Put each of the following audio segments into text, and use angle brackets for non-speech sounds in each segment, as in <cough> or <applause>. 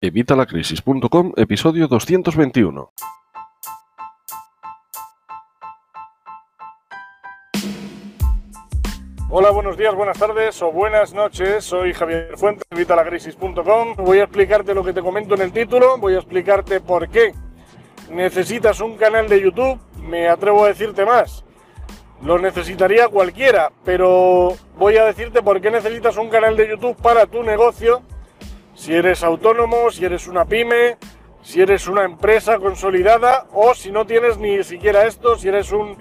Evitalacrisis.com, episodio 221. Hola, buenos días, buenas tardes o buenas noches. Soy Javier Fuentes, Evitalacrisis.com. Voy a explicarte lo que te comento en el título, voy a explicarte por qué necesitas un canal de YouTube. Me atrevo a decirte más. Lo necesitaría cualquiera, pero voy a decirte por qué necesitas un canal de YouTube para tu negocio. Si eres autónomo, si eres una pyme, si eres una empresa consolidada o si no tienes ni siquiera esto, si eres un,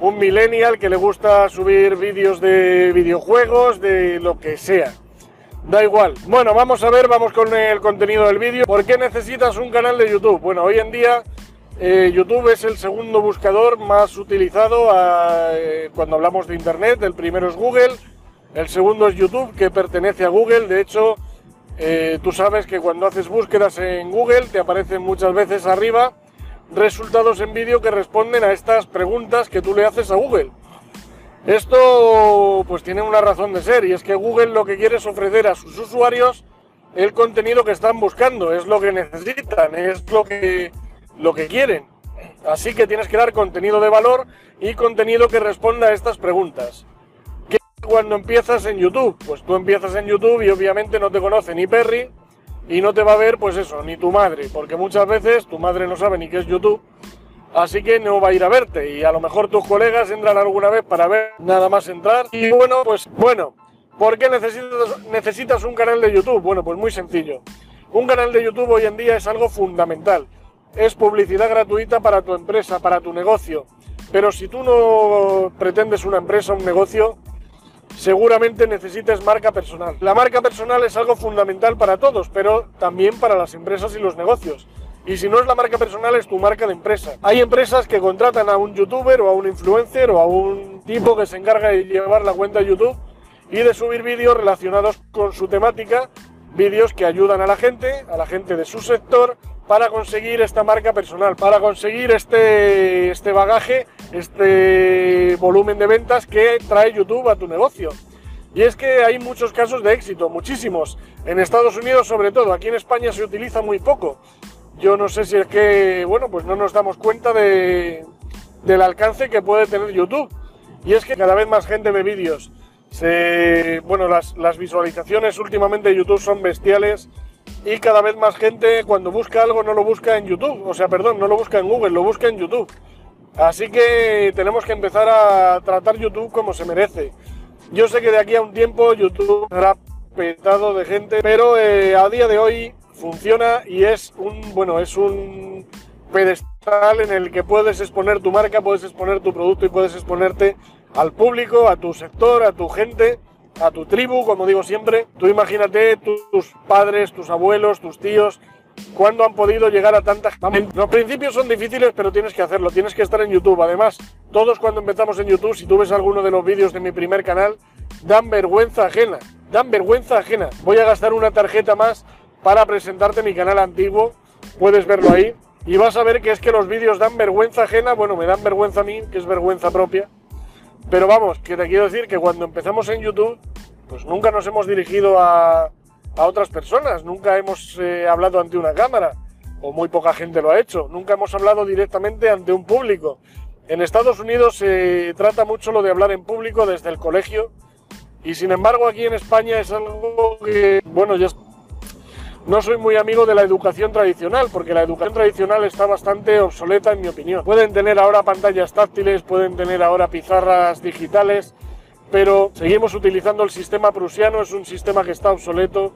un millennial que le gusta subir vídeos de videojuegos, de lo que sea. Da igual. Bueno, vamos a ver, vamos con el contenido del vídeo. ¿Por qué necesitas un canal de YouTube? Bueno, hoy en día eh, YouTube es el segundo buscador más utilizado eh, cuando hablamos de Internet. El primero es Google, el segundo es YouTube, que pertenece a Google. De hecho, eh, tú sabes que cuando haces búsquedas en Google te aparecen muchas veces arriba resultados en vídeo que responden a estas preguntas que tú le haces a Google. Esto pues tiene una razón de ser y es que Google lo que quiere es ofrecer a sus usuarios el contenido que están buscando, es lo que necesitan, es lo que lo que quieren. Así que tienes que dar contenido de valor y contenido que responda a estas preguntas. ¿Qué cuando empiezas en YouTube? Pues tú empiezas en YouTube y obviamente no te conoce ni Perry y no te va a ver, pues eso, ni tu madre, porque muchas veces tu madre no sabe ni qué es YouTube, así que no va a ir a verte y a lo mejor tus colegas entran alguna vez para ver nada más entrar. Y bueno, pues bueno, ¿por qué necesitas, necesitas un canal de YouTube? Bueno, pues muy sencillo. Un canal de YouTube hoy en día es algo fundamental es publicidad gratuita para tu empresa, para tu negocio. Pero si tú no pretendes una empresa, un negocio, seguramente necesites marca personal. La marca personal es algo fundamental para todos, pero también para las empresas y los negocios. Y si no es la marca personal, es tu marca de empresa. Hay empresas que contratan a un youtuber o a un influencer o a un tipo que se encarga de llevar la cuenta de YouTube y de subir vídeos relacionados con su temática, vídeos que ayudan a la gente, a la gente de su sector, para conseguir esta marca personal, para conseguir este, este bagaje, este volumen de ventas que trae YouTube a tu negocio. Y es que hay muchos casos de éxito, muchísimos. En Estados Unidos sobre todo, aquí en España se utiliza muy poco. Yo no sé si es que, bueno, pues no nos damos cuenta de, del alcance que puede tener YouTube. Y es que cada vez más gente ve vídeos. Se, bueno, las, las visualizaciones últimamente de YouTube son bestiales y cada vez más gente cuando busca algo no lo busca en YouTube, o sea, perdón, no lo busca en Google, lo busca en YouTube. Así que tenemos que empezar a tratar YouTube como se merece. Yo sé que de aquí a un tiempo YouTube será petado de gente, pero eh, a día de hoy funciona y es un, bueno, es un pedestal en el que puedes exponer tu marca, puedes exponer tu producto y puedes exponerte al público, a tu sector, a tu gente a tu tribu, como digo siempre. Tú imagínate tus padres, tus abuelos, tus tíos, cuando han podido llegar a tantas... Los principios son difíciles, pero tienes que hacerlo, tienes que estar en YouTube. Además, todos cuando empezamos en YouTube, si tú ves alguno de los vídeos de mi primer canal, dan vergüenza ajena, dan vergüenza ajena. Voy a gastar una tarjeta más para presentarte mi canal antiguo, puedes verlo ahí, y vas a ver que es que los vídeos dan vergüenza ajena, bueno, me dan vergüenza a mí, que es vergüenza propia, pero vamos, que te quiero decir que cuando empezamos en YouTube, pues nunca nos hemos dirigido a, a otras personas, nunca hemos eh, hablado ante una cámara, o muy poca gente lo ha hecho, nunca hemos hablado directamente ante un público. En Estados Unidos se trata mucho lo de hablar en público desde el colegio, y sin embargo aquí en España es algo que, bueno, ya no soy muy amigo de la educación tradicional, porque la educación tradicional está bastante obsoleta en mi opinión. Pueden tener ahora pantallas táctiles, pueden tener ahora pizarras digitales, pero seguimos utilizando el sistema prusiano, es un sistema que está obsoleto,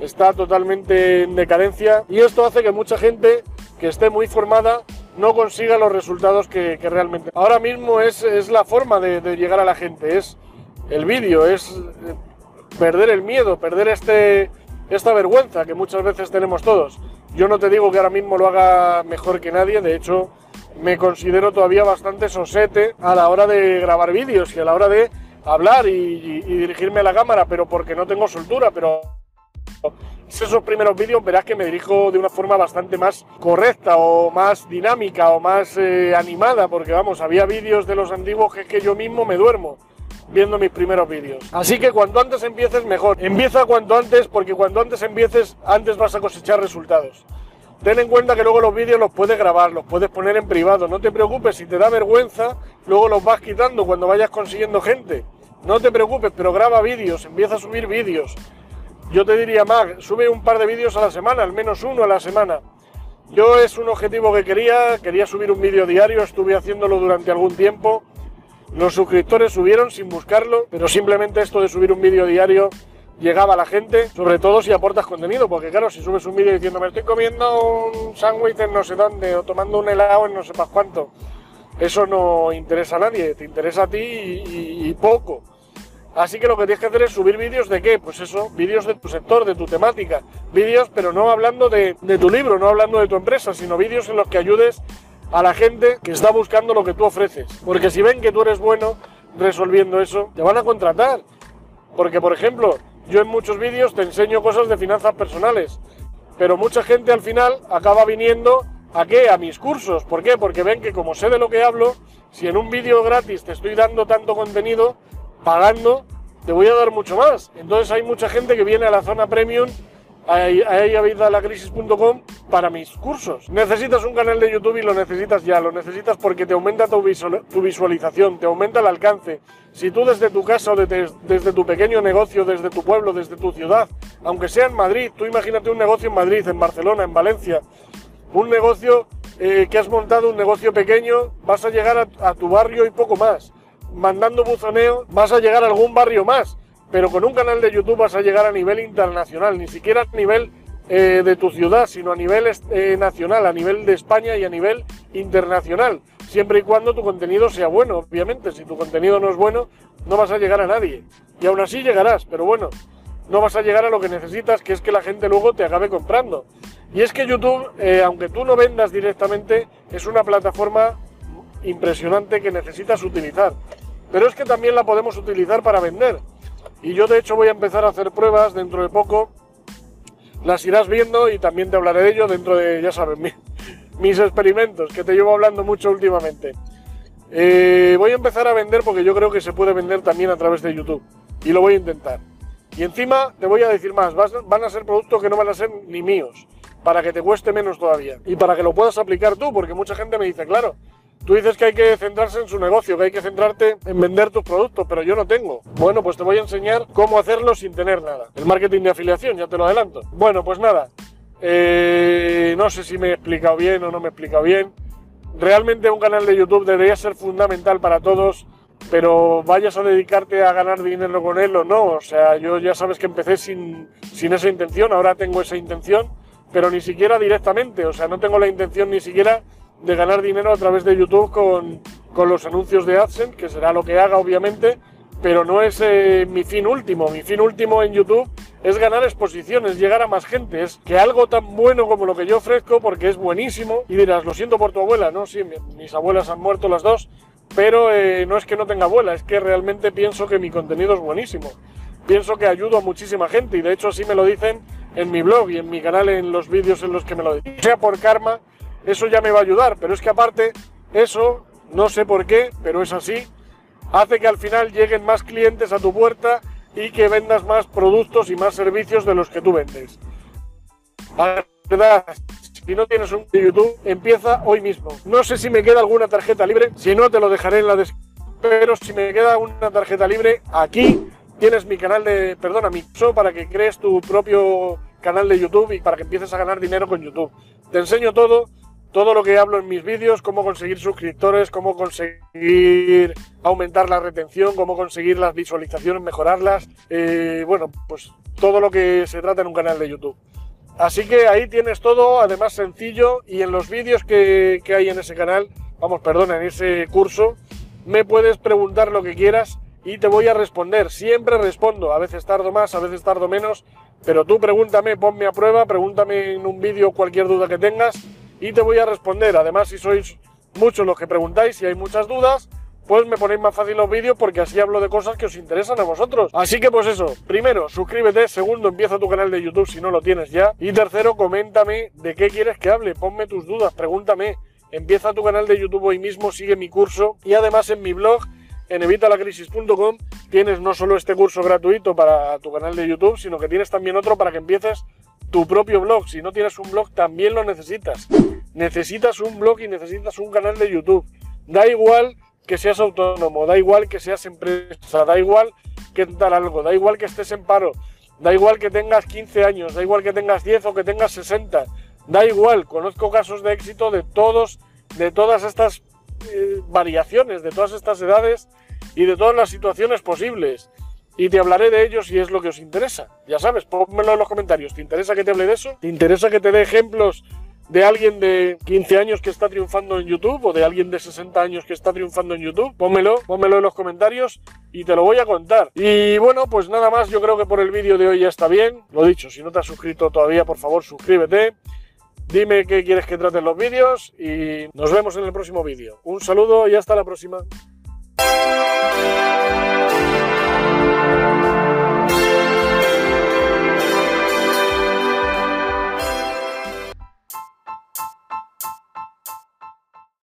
está totalmente en decadencia y esto hace que mucha gente que esté muy formada no consiga los resultados que, realmente. Ahora mismo es, es la forma de, de, llegar a la gente, es el vídeo, es eh, perder el miedo, perder este, esta vergüenza que muchas veces tenemos todos. Yo no te digo que ahora mismo lo haga mejor que nadie, de hecho me considero todavía bastante sosete a la hora de grabar vídeos y a la hora de hablar y, dirigirme a la cámara, pero porque no tengo soltura, pero esos primeros vídeos verás que me dirijo de una forma bastante más correcta o más dinámica o más eh, animada, porque vamos, había vídeos de los antiguos que es que yo mismo me duermo. viendo mis primeros vídeos. Así que cuanto antes empieces, mejor. Empieza cuanto antes, porque cuanto antes empieces, antes vas a cosechar resultados. Ten en cuenta que luego los vídeos los puedes grabar, los puedes poner en privado. No te preocupes, si te da vergüenza, luego los vas quitando cuando vayas consiguiendo gente. No te preocupes, pero graba vídeos, empieza a subir vídeos. Yo te diría más, sube un par de vídeos a la semana, al menos uno a la semana. Yo es un objetivo que quería, quería subir un vídeo diario, estuve haciéndolo durante algún tiempo. Los suscriptores subieron sin buscarlo, pero simplemente esto de subir un vídeo diario llegaba a la gente, sobre todo si aportas contenido, porque claro, si subes un vídeo diciendo me estoy comiendo un sándwich en no sé dónde o tomando un helado en no sé más cuánto, eso no interesa a nadie, te interesa a ti y, poco. Así que lo que tienes que hacer es subir vídeos de qué? Pues eso, vídeos de tu sector, de tu temática. Vídeos, pero no hablando de, de, tu libro, no hablando de tu empresa, sino vídeos en los que ayudes a la gente que está buscando lo que tú ofreces. Porque si ven que tú eres bueno resolviendo eso, te van a contratar. Porque, por ejemplo, yo en muchos vídeos te enseño cosas de finanzas personales, pero mucha gente al final acaba viniendo a qué? A mis cursos. ¿Por qué? Porque ven que como sé de lo que hablo, si en un vídeo gratis te estoy dando tanto contenido, pagando, te voy a dar mucho más. Entonces hay mucha gente que viene a la zona premium a crisis.com para mis cursos. Necesitas un canal de YouTube y lo necesitas ya, lo necesitas porque te aumenta tu, visualización, te aumenta el alcance. Si tú desde tu casa o desde, tu pequeño negocio, desde tu pueblo, desde tu ciudad, aunque sea en Madrid, tú imagínate un negocio en Madrid, en Barcelona, en Valencia, un negocio eh, que has montado, un negocio pequeño, vas a llegar a, tu barrio y poco más. Mandando buzoneo, vas a llegar a algún barrio más pero con un canal de YouTube vas a llegar a nivel internacional, ni siquiera a nivel eh, de tu ciudad, sino a nivel eh, nacional, a nivel de España y a nivel internacional, siempre y cuando tu contenido sea bueno, obviamente. Si tu contenido no es bueno, no vas a llegar a nadie. Y aún así llegarás, pero bueno, no vas a llegar a lo que necesitas, que es que la gente luego te acabe comprando. Y es que YouTube, eh, aunque tú no vendas directamente, es una plataforma impresionante que necesitas utilizar. Pero es que también la podemos utilizar para vender. Y yo de hecho voy a empezar a hacer pruebas dentro de poco. Las irás viendo y también te hablaré de ello dentro de, ya sabes, <laughs> mis experimentos, que te llevo hablando mucho últimamente. Eh, voy a empezar a vender porque yo creo que se puede vender también a través de YouTube. Y lo voy a intentar. Y encima te voy a decir más, van a ser productos que no van a ser ni míos, para que te cueste menos todavía. Y para que lo puedas aplicar tú, porque mucha gente me dice, claro, Tú dices que hay que centrarse en su negocio, que hay que centrarte en vender tus productos, pero yo no tengo. Bueno, pues te voy a enseñar cómo hacerlo sin tener nada. El marketing de afiliación, ya te lo adelanto. Bueno, pues nada. Eh, no sé si me he explicado bien o no me he explicado bien. Realmente un canal de YouTube debería ser fundamental para todos, pero vayas a dedicarte a ganar dinero con él o no. O sea, yo ya sabes que empecé sin, sin esa intención, ahora tengo esa intención, pero ni siquiera directamente. O sea, no tengo la intención ni siquiera de ganar dinero a través de YouTube con, los anuncios de AdSense, que será lo que haga obviamente, pero no es eh, mi fin último. Mi fin último en YouTube es ganar exposiciones, llegar a más gente. Es que algo tan bueno como lo que yo ofrezco, porque es buenísimo, y dirás, lo siento por tu abuela, ¿no? Sí, mis abuelas han muerto las dos, pero eh, no es que no tenga abuela, es que realmente pienso que mi contenido es buenísimo. Pienso que ayudo a muchísima gente, y de hecho así me lo dicen en mi blog y en mi canal, en los vídeos en los que me lo dicen. Sea por karma, eso ya me va a ayudar, pero es que aparte, eso, no sé por qué, pero es así, hace que al final lleguen más clientes a tu puerta y que vendas más productos y más servicios de los que tú vendes. La verdad, si no tienes un YouTube, empieza hoy mismo. No sé si me queda alguna tarjeta libre, si no te lo dejaré en la descripción, pero si me queda una tarjeta libre, aquí tienes mi canal de, perdona, mi show para que crees tu propio canal de YouTube y para que empieces a ganar dinero con YouTube. Te enseño todo, todo lo que hablo en mis vídeos, cómo conseguir suscriptores, cómo conseguir aumentar la retención, cómo conseguir las visualizaciones, mejorarlas, eh, bueno, pues todo lo que se trata en un canal de YouTube. Así que ahí tienes todo, además sencillo, y en los vídeos que, que hay en ese canal, vamos, perdona, en ese curso, me puedes preguntar lo que quieras y te voy a responder. Siempre respondo, a veces tardo más, a veces tardo menos, pero tú pregúntame, ponme a prueba, pregúntame en un vídeo cualquier duda que tengas y te voy a responder. Además, si sois muchos los que preguntáis, si hay muchas dudas, pues me ponéis más fácil los vídeos porque así hablo de cosas que os interesan a vosotros. Así que pues eso, primero, suscríbete, segundo, empieza tu canal de YouTube si no lo tienes ya, y tercero, coméntame de qué quieres que hable, ponme tus dudas, pregúntame, empieza tu canal de YouTube hoy mismo, sigue mi curso y además en mi blog en evitalacrisis.com tienes no solo este curso gratuito para tu canal de YouTube, sino que tienes también otro para que empieces tu propio blog. Si no tienes un blog, también lo necesitas. Necesitas un blog y necesitas un canal de YouTube. Da igual que seas autónomo, da igual que seas empresa, da igual que dar algo, da igual que estés en paro, da igual que tengas 15 años, da igual que tengas 10 o que tengas 60, da igual. Conozco casos de éxito de todos, de todas estas eh, variaciones, de todas estas edades y de todas las situaciones posibles. Y te hablaré de ellos si es lo que os interesa. Ya sabes, pónmelo en los comentarios. ¿Te interesa que te hable de eso? ¿Te interesa que te dé ejemplos de alguien de 15 años que está triunfando en YouTube o de alguien de 60 años que está triunfando en YouTube? Pónmelo, pónmelo en los comentarios y te lo voy a contar. Y bueno, pues nada más, yo creo que por el vídeo de hoy ya está bien. Lo dicho, si no te has suscrito todavía, por favor, suscríbete. Dime qué quieres que traten los vídeos y nos vemos en el próximo vídeo. Un saludo y hasta la próxima.